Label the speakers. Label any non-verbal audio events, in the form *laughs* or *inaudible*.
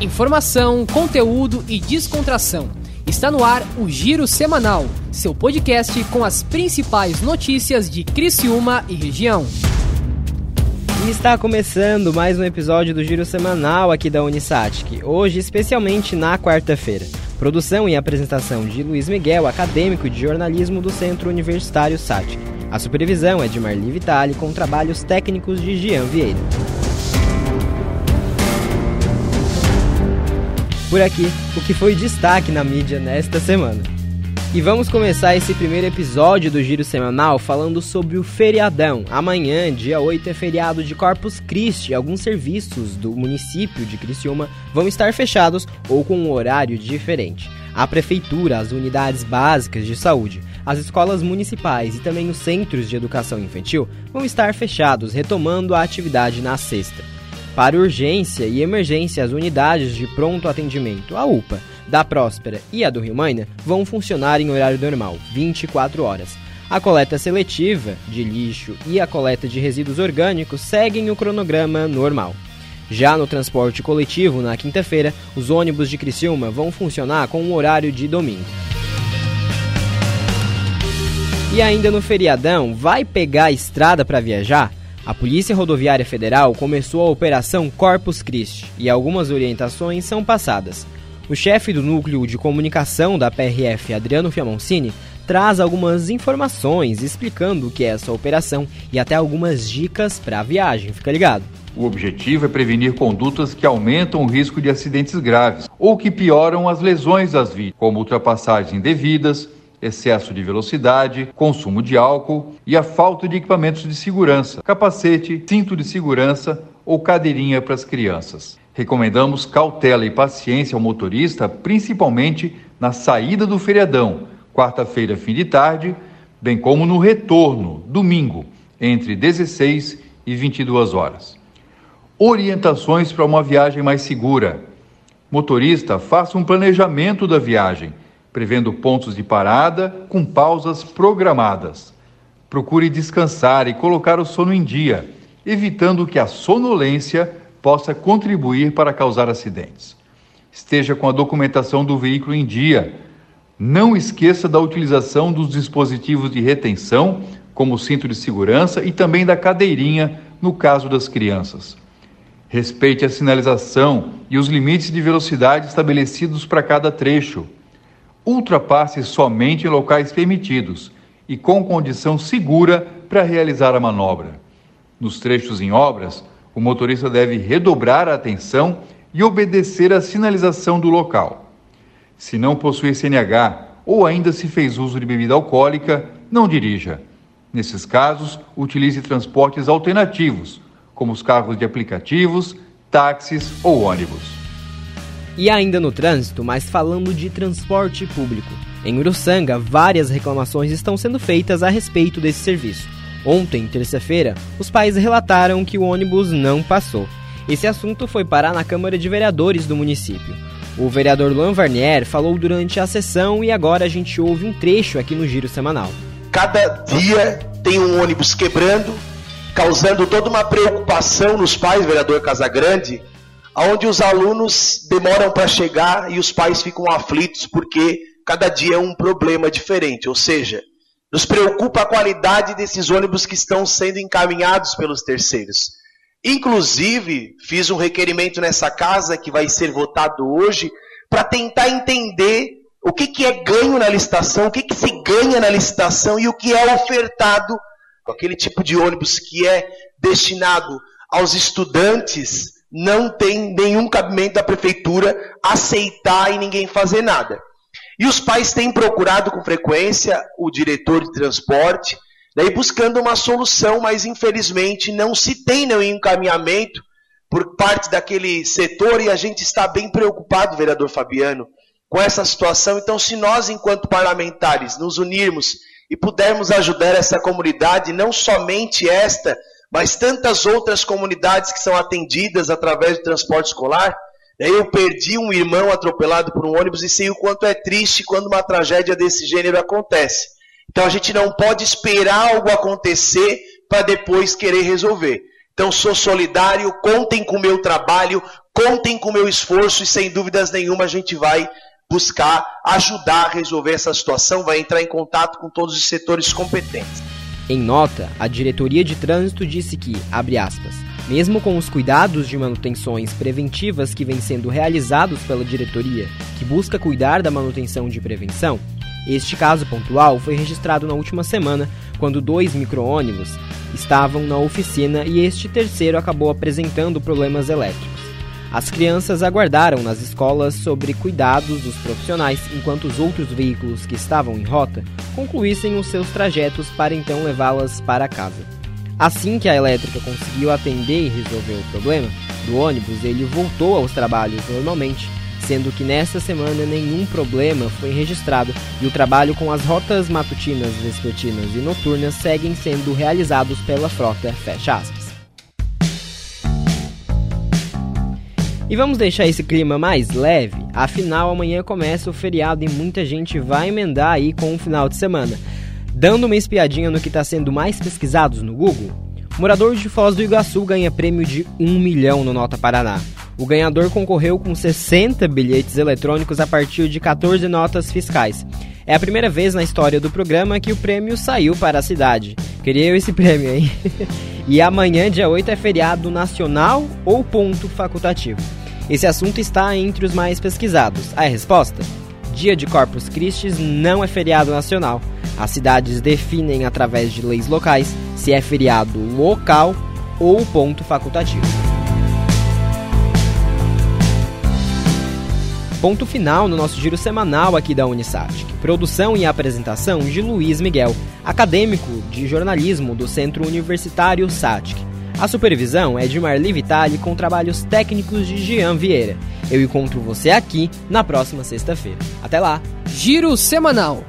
Speaker 1: Informação, conteúdo e descontração. Está no ar o Giro Semanal, seu podcast com as principais notícias de Criciúma e região.
Speaker 2: E está começando mais um episódio do Giro Semanal aqui da Unisatic, hoje especialmente na quarta-feira. Produção e apresentação de Luiz Miguel, acadêmico de jornalismo do Centro Universitário SATIC. A supervisão é de Marli Vitali, com trabalhos técnicos de Jean Vieira. Por aqui, o que foi destaque na mídia nesta semana. E vamos começar esse primeiro episódio do Giro Semanal falando sobre o feriadão. Amanhã, dia 8, é feriado de Corpus Christi. Alguns serviços do município de Criciúma vão estar fechados ou com um horário diferente. A prefeitura, as unidades básicas de saúde, as escolas municipais e também os centros de educação infantil vão estar fechados, retomando a atividade na sexta. Para urgência e emergência, as unidades de pronto atendimento, a UPA, da Próspera e a do Rio Maina vão funcionar em horário normal, 24 horas. A coleta seletiva de lixo e a coleta de resíduos orgânicos seguem o cronograma normal. Já no transporte coletivo, na quinta-feira, os ônibus de Criciúma vão funcionar com o horário de domingo. E ainda no feriadão, vai pegar a estrada para viajar? A Polícia Rodoviária Federal começou a Operação Corpus Christi e algumas orientações são passadas. O chefe do núcleo de comunicação da PRF, Adriano Fiamoncini, traz algumas informações explicando o que é essa operação e até algumas dicas para a viagem. Fica ligado.
Speaker 3: O objetivo é prevenir condutas que aumentam o risco de acidentes graves ou que pioram as lesões das vítimas, como ultrapassagens indevidas, excesso de velocidade, consumo de álcool e a falta de equipamentos de segurança, capacete, cinto de segurança ou cadeirinha para as crianças. Recomendamos cautela e paciência ao motorista, principalmente na saída do feriadão, quarta-feira, fim de tarde, bem como no retorno, domingo, entre 16 e 22 horas. Orientações para uma viagem mais segura. Motorista, faça um planejamento da viagem, prevendo pontos de parada com pausas programadas. Procure descansar e colocar o sono em dia, evitando que a sonolência possa contribuir para causar acidentes. Esteja com a documentação do veículo em dia. Não esqueça da utilização dos dispositivos de retenção, como o cinto de segurança e também da cadeirinha no caso das crianças. Respeite a sinalização e os limites de velocidade estabelecidos para cada trecho. Ultrapasse somente locais permitidos e com condição segura para realizar a manobra. Nos trechos em obras, o motorista deve redobrar a atenção e obedecer à sinalização do local. Se não possui CNH ou ainda se fez uso de bebida alcoólica, não dirija. Nesses casos, utilize transportes alternativos, como os carros de aplicativos, táxis ou ônibus.
Speaker 2: E ainda no trânsito, mas falando de transporte público. Em Uruçanga, várias reclamações estão sendo feitas a respeito desse serviço. Ontem, terça-feira, os pais relataram que o ônibus não passou. Esse assunto foi parar na Câmara de Vereadores do município. O vereador Luan Varnier falou durante a sessão e agora a gente ouve um trecho aqui no Giro Semanal.
Speaker 4: Cada dia tem um ônibus quebrando, causando toda uma preocupação nos pais, vereador Casagrande, onde os alunos demoram para chegar e os pais ficam aflitos porque cada dia é um problema diferente. Ou seja, nos preocupa a qualidade desses ônibus que estão sendo encaminhados pelos terceiros. Inclusive, fiz um requerimento nessa casa que vai ser votado hoje para tentar entender o que, que é ganho na licitação, o que, que se ganha na licitação e o que é ofertado com aquele tipo de ônibus que é destinado aos estudantes, não tem nenhum cabimento da prefeitura aceitar e ninguém fazer nada. E os pais têm procurado com frequência o diretor de transporte, daí buscando uma solução, mas infelizmente não se tem nenhum encaminhamento por parte daquele setor e a gente está bem preocupado, vereador Fabiano, com essa situação. Então, se nós, enquanto parlamentares, nos unirmos e pudermos ajudar essa comunidade, não somente esta, mas tantas outras comunidades que são atendidas através do transporte escolar, eu perdi um irmão atropelado por um ônibus e sei o quanto é triste quando uma tragédia desse gênero acontece. Então a gente não pode esperar algo acontecer para depois querer resolver. Então sou solidário, contem com o meu trabalho, Contem com o meu esforço e sem dúvidas nenhuma a gente vai buscar ajudar a resolver essa situação, vai entrar em contato com todos os setores competentes.
Speaker 2: Em nota, a diretoria de trânsito disse que, abre aspas, mesmo com os cuidados de manutenções preventivas que vêm sendo realizados pela diretoria, que busca cuidar da manutenção de prevenção, este caso pontual foi registrado na última semana, quando dois micro-ônibus estavam na oficina e este terceiro acabou apresentando problemas elétricos. As crianças aguardaram nas escolas sobre cuidados dos profissionais, enquanto os outros veículos que estavam em rota concluíssem os seus trajetos para então levá-las para casa. Assim que a elétrica conseguiu atender e resolver o problema do ônibus, ele voltou aos trabalhos normalmente, sendo que nesta semana nenhum problema foi registrado e o trabalho com as rotas matutinas, vespertinas e noturnas seguem sendo realizados pela frota. Fecha aspas. E vamos deixar esse clima mais leve? Afinal, amanhã começa o feriado e muita gente vai emendar aí com o final de semana. Dando uma espiadinha no que está sendo mais pesquisados no Google, morador de Foz do Iguaçu ganha prêmio de 1 milhão no Nota Paraná. O ganhador concorreu com 60 bilhetes eletrônicos a partir de 14 notas fiscais. É a primeira vez na história do programa que o prêmio saiu para a cidade. Queria eu esse prêmio, hein? *laughs* e amanhã, dia 8, é feriado nacional ou ponto facultativo? Esse assunto está entre os mais pesquisados. A resposta? Dia de Corpus Christi não é feriado nacional. As cidades definem através de leis locais se é feriado local ou ponto facultativo. Ponto final no nosso giro semanal aqui da Unisatic. Produção e apresentação de Luiz Miguel, acadêmico de jornalismo do Centro Universitário SATIC. A supervisão é de Marli Vitali com trabalhos técnicos de Jean Vieira. Eu encontro você aqui na próxima sexta-feira. Até lá!
Speaker 1: Giro Semanal